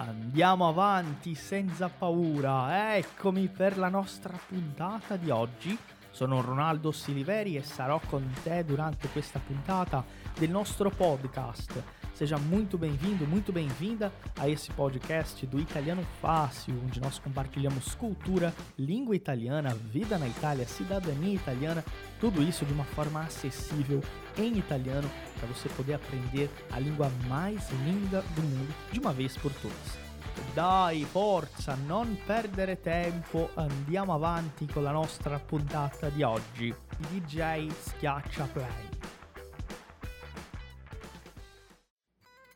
Andiamo avanti senza paura. Eccomi per la nostra puntata di oggi. Sono Ronaldo Siliveri e sarò con te durante questa puntata del nostro podcast. Seja muito bem-vindo, muito bem-vinda a esse podcast do Italiano Fácil, onde nós compartilhamos cultura, língua italiana, vida na Itália, cidadania italiana, tudo isso de uma forma acessível em italiano para você poder aprender a língua mais linda do mundo de uma vez por todas. Dai, forza, non perdere tempo, andiamo avanti con la nostra puntata di oggi. DJ schiaccia play.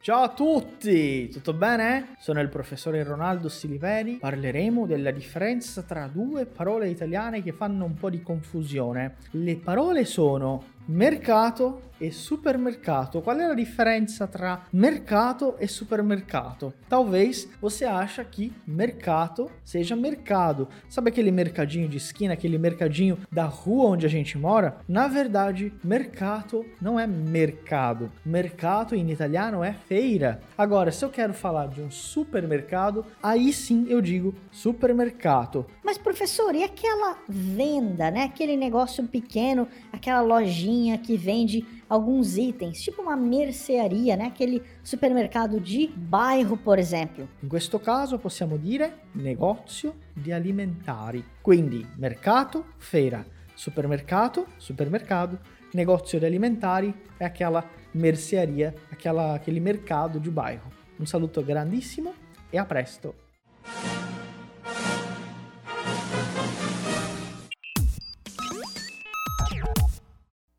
Ciao a tutti, tutto bene? Sono il professore Ronaldo Siliveri. Parleremo della differenza tra due parole italiane che fanno un po' di confusione. Le parole sono mercato e supermercado. Qual é a diferença tra mercado e supermercado? Talvez você acha que mercado seja mercado. Sabe aquele mercadinho de esquina, aquele mercadinho da rua onde a gente mora? Na verdade, mercado não é mercado. Mercado em italiano é feira. Agora, se eu quero falar de um supermercado, aí sim eu digo supermercado. Mas professor, e aquela venda, né? Aquele negócio pequeno, aquela lojinha que vende alguns itens, tipo uma mercearia, né? Aquele supermercado de bairro, por exemplo. In questo caso possiamo dire negozio di alimentari. Quindi mercato, feira, supermercato, supermercado, negozio di alimentari é aquela mercearia, aquela, aquele mercado de bairro. Um saluto grandissimo e a presto!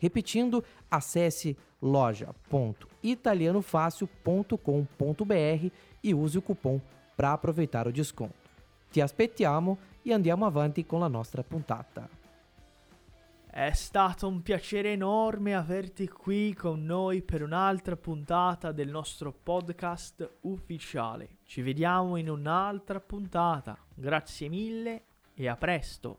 Repetindo, acesse loja.italianofácil.com.br e use o cupom para aproveitar o desconto. Ti aspettiamo e andiamo avanti con la nostra puntata. È stato un piacere enorme averti qui con noi per un'altra puntata del nostro podcast ufficiale. Ci vediamo in un'altra puntata. Grazie mille e a presto.